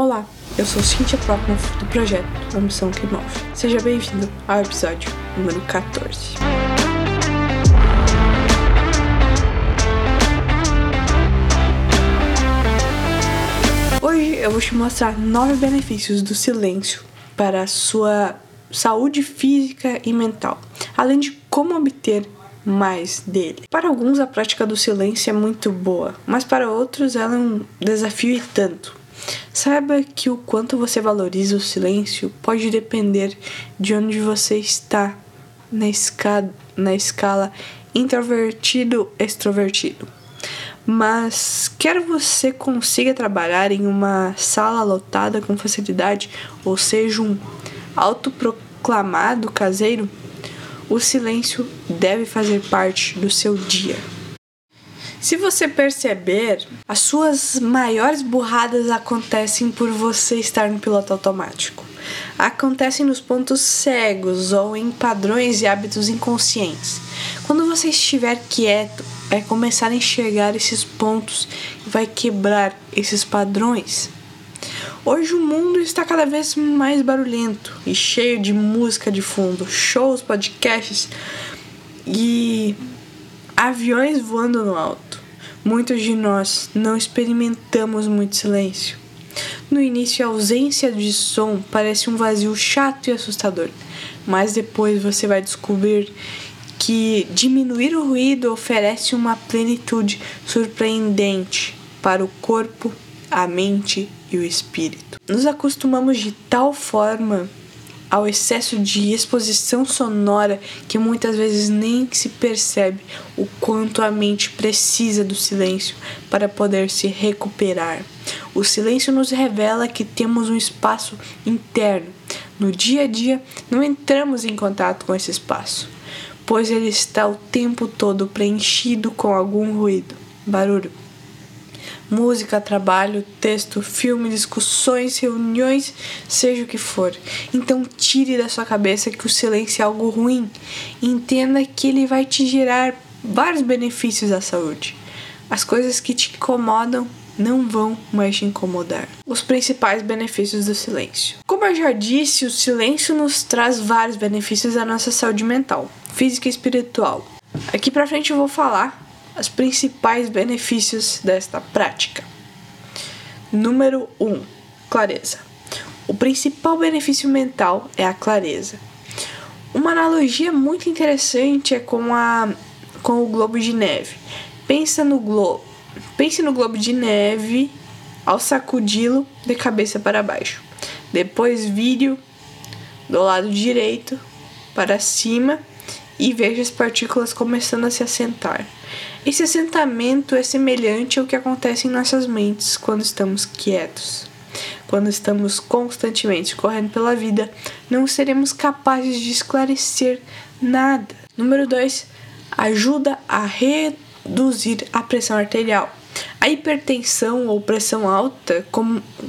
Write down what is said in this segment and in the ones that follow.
Olá, eu sou Cynthia Prokonoff do projeto Ambição que Move. Seja bem-vindo ao episódio número 14. Hoje eu vou te mostrar nove benefícios do silêncio para a sua saúde física e mental, além de como obter mais dele. Para alguns, a prática do silêncio é muito boa, mas para outros, ela é um desafio e tanto. Saiba que o quanto você valoriza o silêncio pode depender de onde você está na, escada, na escala introvertido-extrovertido. Mas quer você consiga trabalhar em uma sala lotada com facilidade, ou seja, um autoproclamado caseiro, o silêncio deve fazer parte do seu dia. Se você perceber, as suas maiores burradas acontecem por você estar no piloto automático. Acontecem nos pontos cegos ou em padrões e hábitos inconscientes. Quando você estiver quieto, é começar a enxergar esses pontos e vai quebrar esses padrões. Hoje o mundo está cada vez mais barulhento e cheio de música de fundo, shows, podcasts e aviões voando no alto. Muitos de nós não experimentamos muito silêncio. No início, a ausência de som parece um vazio chato e assustador, mas depois você vai descobrir que diminuir o ruído oferece uma plenitude surpreendente para o corpo, a mente e o espírito. Nos acostumamos de tal forma ao excesso de exposição sonora que muitas vezes nem se percebe o quanto a mente precisa do silêncio para poder se recuperar. O silêncio nos revela que temos um espaço interno. No dia a dia, não entramos em contato com esse espaço, pois ele está o tempo todo preenchido com algum ruído, barulho, música, trabalho, texto, filme, discussões, reuniões, seja o que for. Então tire da sua cabeça que o silêncio é algo ruim. Entenda que ele vai te gerar vários benefícios à saúde. As coisas que te incomodam não vão mais te incomodar. Os principais benefícios do silêncio. Como eu já disse, o silêncio nos traz vários benefícios à nossa saúde mental, física e espiritual. Aqui pra frente eu vou falar os principais benefícios desta prática. Número 1: um, clareza. O principal benefício mental é a clareza. Uma analogia muito interessante é com, a, com o globo de neve. Pensa no globo, pense no globo de neve ao sacudi-lo de cabeça para baixo. Depois vire do lado direito para cima e veja as partículas começando a se assentar. Esse assentamento é semelhante ao que acontece em nossas mentes quando estamos quietos. Quando estamos constantemente correndo pela vida, não seremos capazes de esclarecer nada. Número 2. Ajuda a reduzir a pressão arterial. A hipertensão ou pressão alta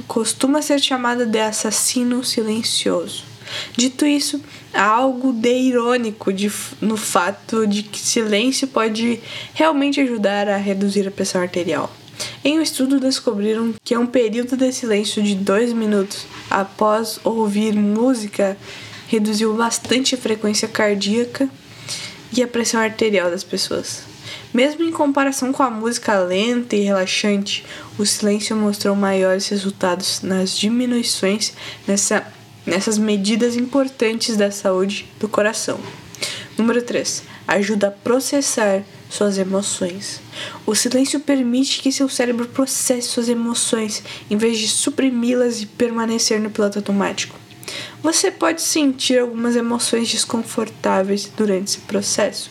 costuma ser chamada de assassino silencioso. Dito isso, há algo de irônico de, no fato de que silêncio pode realmente ajudar a reduzir a pressão arterial. Em um estudo, descobriram que um período de silêncio de dois minutos após ouvir música reduziu bastante a frequência cardíaca e a pressão arterial das pessoas. Mesmo em comparação com a música lenta e relaxante, o silêncio mostrou maiores resultados nas diminuições nessa nessas medidas importantes da saúde do coração. Número 3. Ajuda a processar suas emoções. O silêncio permite que seu cérebro processe suas emoções em vez de suprimi-las e permanecer no piloto automático. Você pode sentir algumas emoções desconfortáveis durante esse processo,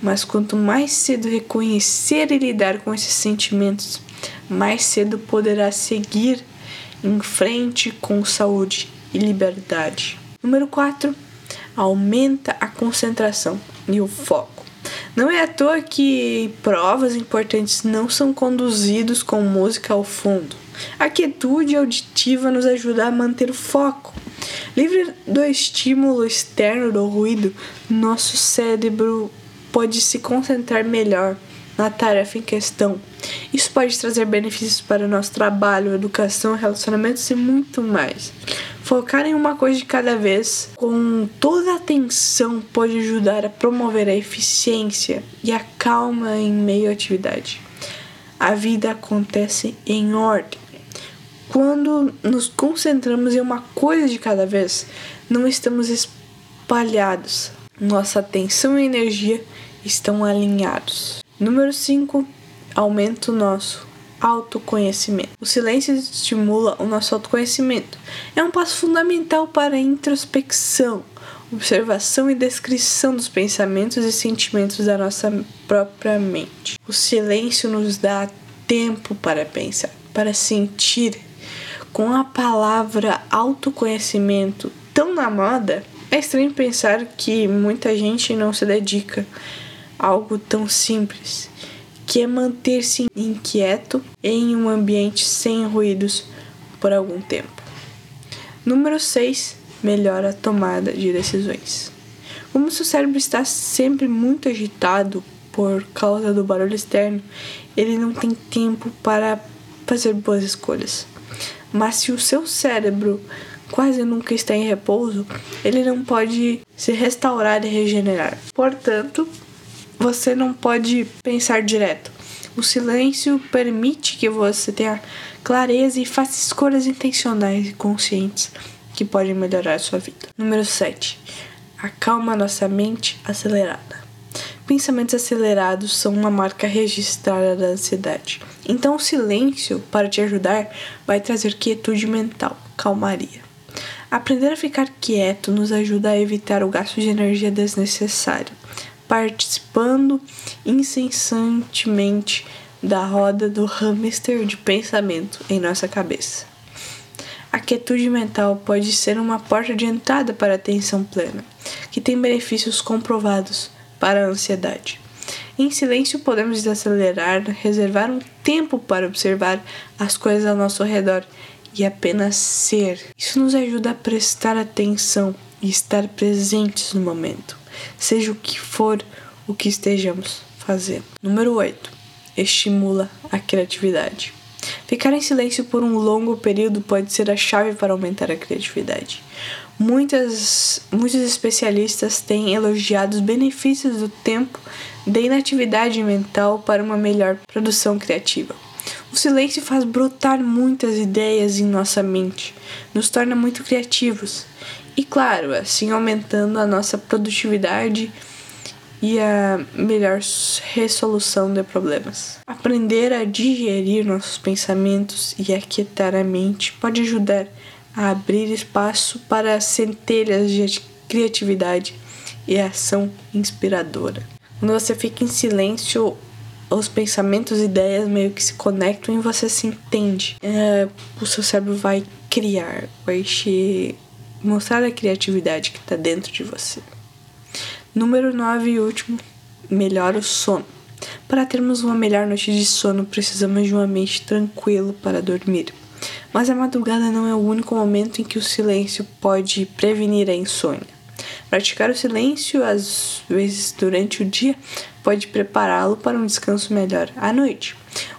mas quanto mais cedo reconhecer e lidar com esses sentimentos, mais cedo poderá seguir em frente com saúde e liberdade. Número 4. Aumenta a concentração e o foco. Não é à toa que provas importantes não são conduzidos com música ao fundo. A quietude auditiva nos ajuda a manter o foco. Livre do estímulo externo do ruído, nosso cérebro pode se concentrar melhor na tarefa em questão. Isso pode trazer benefícios para o nosso trabalho, educação, relacionamentos e muito mais. Focar em uma coisa de cada vez, com toda a atenção, pode ajudar a promover a eficiência e a calma em meio à atividade. A vida acontece em ordem. Quando nos concentramos em uma coisa de cada vez, não estamos espalhados. Nossa atenção e energia estão alinhados. Número 5. Aumenta o nosso autoconhecimento. O silêncio estimula o nosso autoconhecimento. É um passo fundamental para a introspecção, observação e descrição dos pensamentos e sentimentos da nossa própria mente. O silêncio nos dá tempo para pensar, para sentir. Com a palavra autoconhecimento tão na moda, é estranho pensar que muita gente não se dedica a algo tão simples que é manter-se inquieto em um ambiente sem ruídos por algum tempo. Número 6. Melhora a tomada de decisões. Como seu cérebro está sempre muito agitado por causa do barulho externo, ele não tem tempo para fazer boas escolhas. Mas se o seu cérebro quase nunca está em repouso, ele não pode se restaurar e regenerar. Portanto, você não pode pensar direto. O silêncio permite que você tenha clareza e faça escolhas intencionais e conscientes que podem melhorar a sua vida. Número 7. Acalma nossa mente acelerada. Pensamentos acelerados são uma marca registrada da ansiedade. Então, o silêncio, para te ajudar, vai trazer quietude mental, calmaria. Aprender a ficar quieto nos ajuda a evitar o gasto de energia desnecessário participando incessantemente da roda do hamster de pensamento em nossa cabeça. A quietude mental pode ser uma porta de entrada para a atenção plena, que tem benefícios comprovados para a ansiedade. Em silêncio, podemos desacelerar, reservar um tempo para observar as coisas ao nosso redor e apenas ser. Isso nos ajuda a prestar atenção e estar presentes no momento seja o que for o que estejamos fazendo. Número 8. Estimula a criatividade. Ficar em silêncio por um longo período pode ser a chave para aumentar a criatividade. Muitas, muitos especialistas têm elogiado os benefícios do tempo de inatividade mental para uma melhor produção criativa. O silêncio faz brotar muitas ideias em nossa mente, nos torna muito criativos e claro, assim aumentando a nossa produtividade e a melhor resolução de problemas. Aprender a digerir nossos pensamentos e aquietar a mente pode ajudar a abrir espaço para centelhas de criatividade e ação inspiradora. Quando você fica em silêncio, os pensamentos e ideias meio que se conectam e você se entende. É, o seu cérebro vai criar, vai te mostrar a criatividade que está dentro de você. Número 9 e último, melhora o sono. Para termos uma melhor noite de sono, precisamos de uma mente tranquila para dormir. Mas a madrugada não é o único momento em que o silêncio pode prevenir a insônia. Praticar o silêncio, às vezes durante o dia, pode prepará-lo para um descanso melhor à noite.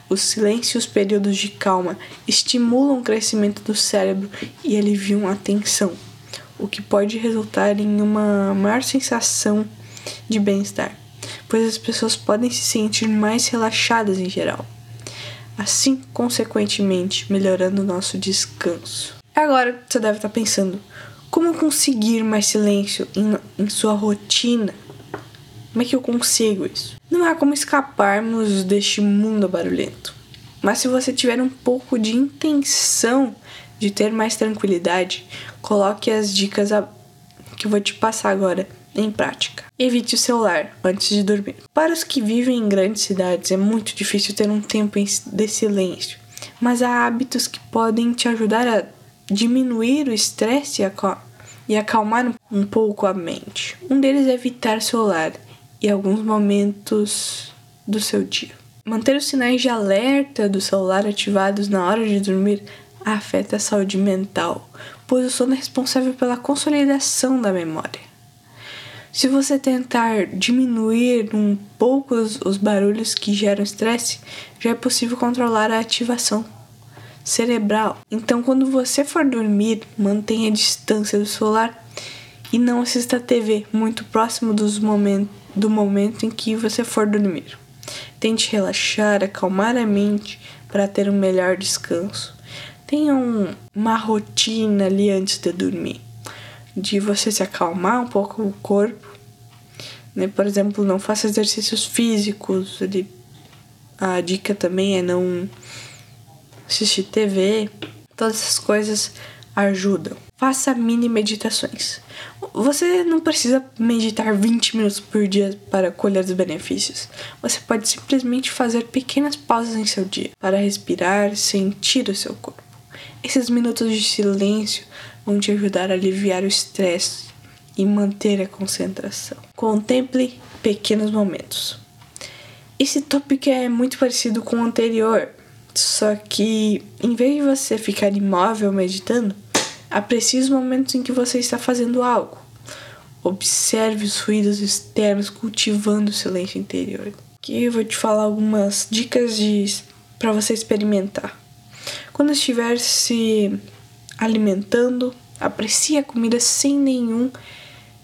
O silêncio e os períodos de calma estimulam o crescimento do cérebro e aliviam a tensão, o que pode resultar em uma maior sensação de bem-estar, pois as pessoas podem se sentir mais relaxadas em geral, assim, consequentemente, melhorando o nosso descanso. Agora você deve estar pensando: como conseguir mais silêncio em, em sua rotina? Como é que eu consigo isso? Não há como escaparmos deste mundo barulhento. Mas se você tiver um pouco de intenção de ter mais tranquilidade, coloque as dicas que eu vou te passar agora em prática. Evite o celular antes de dormir. Para os que vivem em grandes cidades, é muito difícil ter um tempo de silêncio, mas há hábitos que podem te ajudar a diminuir o estresse e acalmar um pouco a mente. Um deles é evitar o celular e alguns momentos do seu dia. Manter os sinais de alerta do celular ativados na hora de dormir afeta a saúde mental, pois o sono é responsável pela consolidação da memória. Se você tentar diminuir um pouco os, os barulhos que geram estresse, já é possível controlar a ativação cerebral. Então, quando você for dormir, mantenha a distância do celular e não assista a TV muito próximo dos momentos, do momento em que você for dormir. Tente relaxar, acalmar a mente para ter um melhor descanso. Tenha um, uma rotina ali antes de dormir de você se acalmar um pouco o corpo. Né? Por exemplo, não faça exercícios físicos. A dica também é não assistir TV. Todas essas coisas ajudam. Faça mini meditações. Você não precisa meditar 20 minutos por dia para colher os benefícios. Você pode simplesmente fazer pequenas pausas em seu dia para respirar, sentir o seu corpo. Esses minutos de silêncio vão te ajudar a aliviar o estresse e manter a concentração. Contemple pequenos momentos. Esse tópico é muito parecido com o anterior, só que em vez de você ficar imóvel meditando, aprecie os momentos em que você está fazendo algo. Observe os ruídos externos cultivando o silêncio interior. Aqui eu vou te falar algumas dicas para você experimentar. Quando estiver se alimentando, aprecie a comida sem nenhum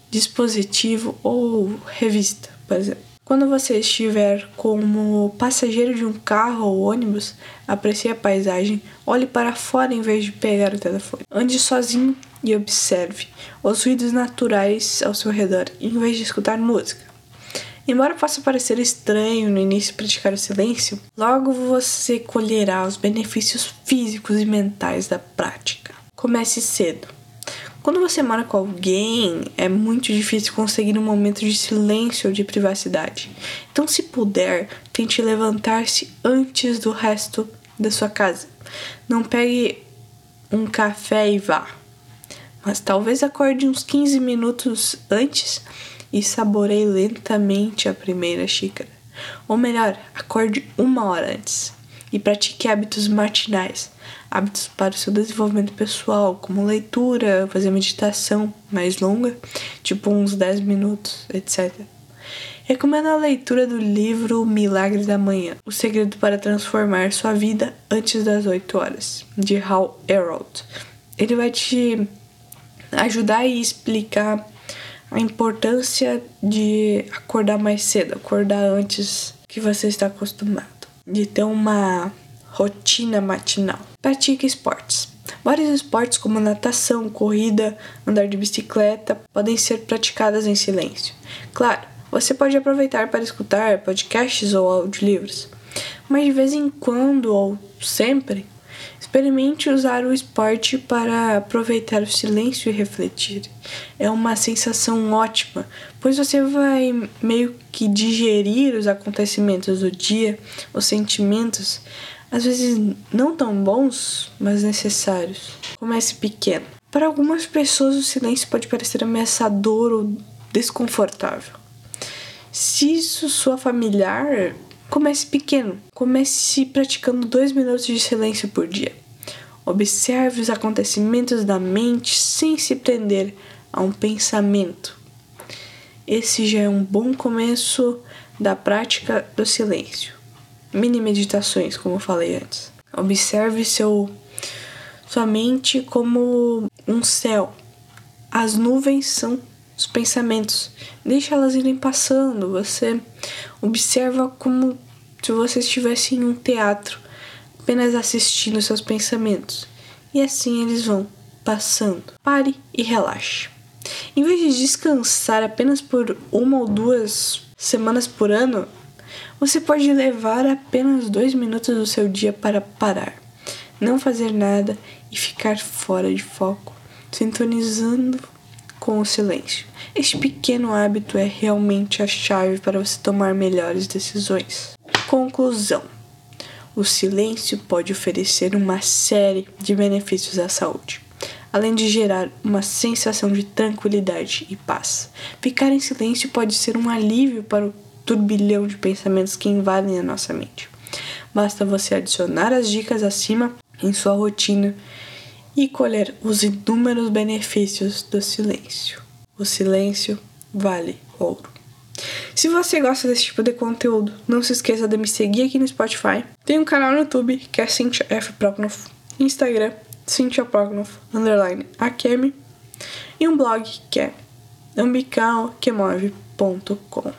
dispositivo ou revista, por exemplo. Quando você estiver como passageiro de um carro ou ônibus, aprecie a paisagem, olhe para fora em vez de pegar o telefone. Ande sozinho e observe os ruídos naturais ao seu redor, em vez de escutar música. Embora possa parecer estranho no início praticar o silêncio, logo você colherá os benefícios físicos e mentais da prática. Comece cedo. Quando você mora com alguém, é muito difícil conseguir um momento de silêncio ou de privacidade. Então, se puder, tente levantar-se antes do resto da sua casa. Não pegue um café e vá. Mas talvez acorde uns 15 minutos antes e saboreie lentamente a primeira xícara. Ou melhor, acorde uma hora antes e pratique hábitos matinais, hábitos para o seu desenvolvimento pessoal, como leitura, fazer meditação mais longa, tipo uns 10 minutos, etc. Recomendo a leitura do livro Milagre da Manhã, O Segredo para Transformar Sua Vida Antes das 8 Horas, de Hal Herold. Ele vai te ajudar e explicar a importância de acordar mais cedo, acordar antes que você está acostumado, de ter uma rotina matinal. Pratique esportes. Vários esportes como natação, corrida, andar de bicicleta podem ser praticadas em silêncio. Claro, você pode aproveitar para escutar podcasts ou audiolivros, mas de vez em quando ou sempre Experimente usar o esporte para aproveitar o silêncio e refletir. É uma sensação ótima, pois você vai meio que digerir os acontecimentos do dia, os sentimentos, às vezes não tão bons, mas necessários. Comece pequeno. Para algumas pessoas, o silêncio pode parecer ameaçador ou desconfortável. Se isso soa familiar, Comece pequeno. Comece praticando dois minutos de silêncio por dia. Observe os acontecimentos da mente sem se prender a um pensamento. Esse já é um bom começo da prática do silêncio. Mini meditações, como eu falei antes. Observe seu sua mente como um céu. As nuvens são os pensamentos. Deixa elas irem passando. Você observa como se você estivesse em um teatro, apenas assistindo seus pensamentos. E assim eles vão passando. Pare e relaxe. Em vez de descansar apenas por uma ou duas semanas por ano, você pode levar apenas dois minutos do seu dia para parar, não fazer nada e ficar fora de foco, sintonizando com o silêncio. Este pequeno hábito é realmente a chave para você tomar melhores decisões. Conclusão: o silêncio pode oferecer uma série de benefícios à saúde, além de gerar uma sensação de tranquilidade e paz. Ficar em silêncio pode ser um alívio para o turbilhão de pensamentos que invadem a nossa mente. Basta você adicionar as dicas acima em sua rotina e colher os inúmeros benefícios do silêncio. O silêncio vale ouro. Se você gosta desse tipo de conteúdo, não se esqueça de me seguir aqui no Spotify. Tem um canal no YouTube que é Cynthia F. Proknoff, Instagram Cynthia Proknoff, underline Akemi, e um blog que é ambicalquemove.com.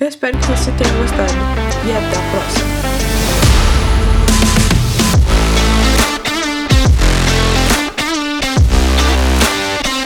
Eu espero que você tenha gostado e até a próxima.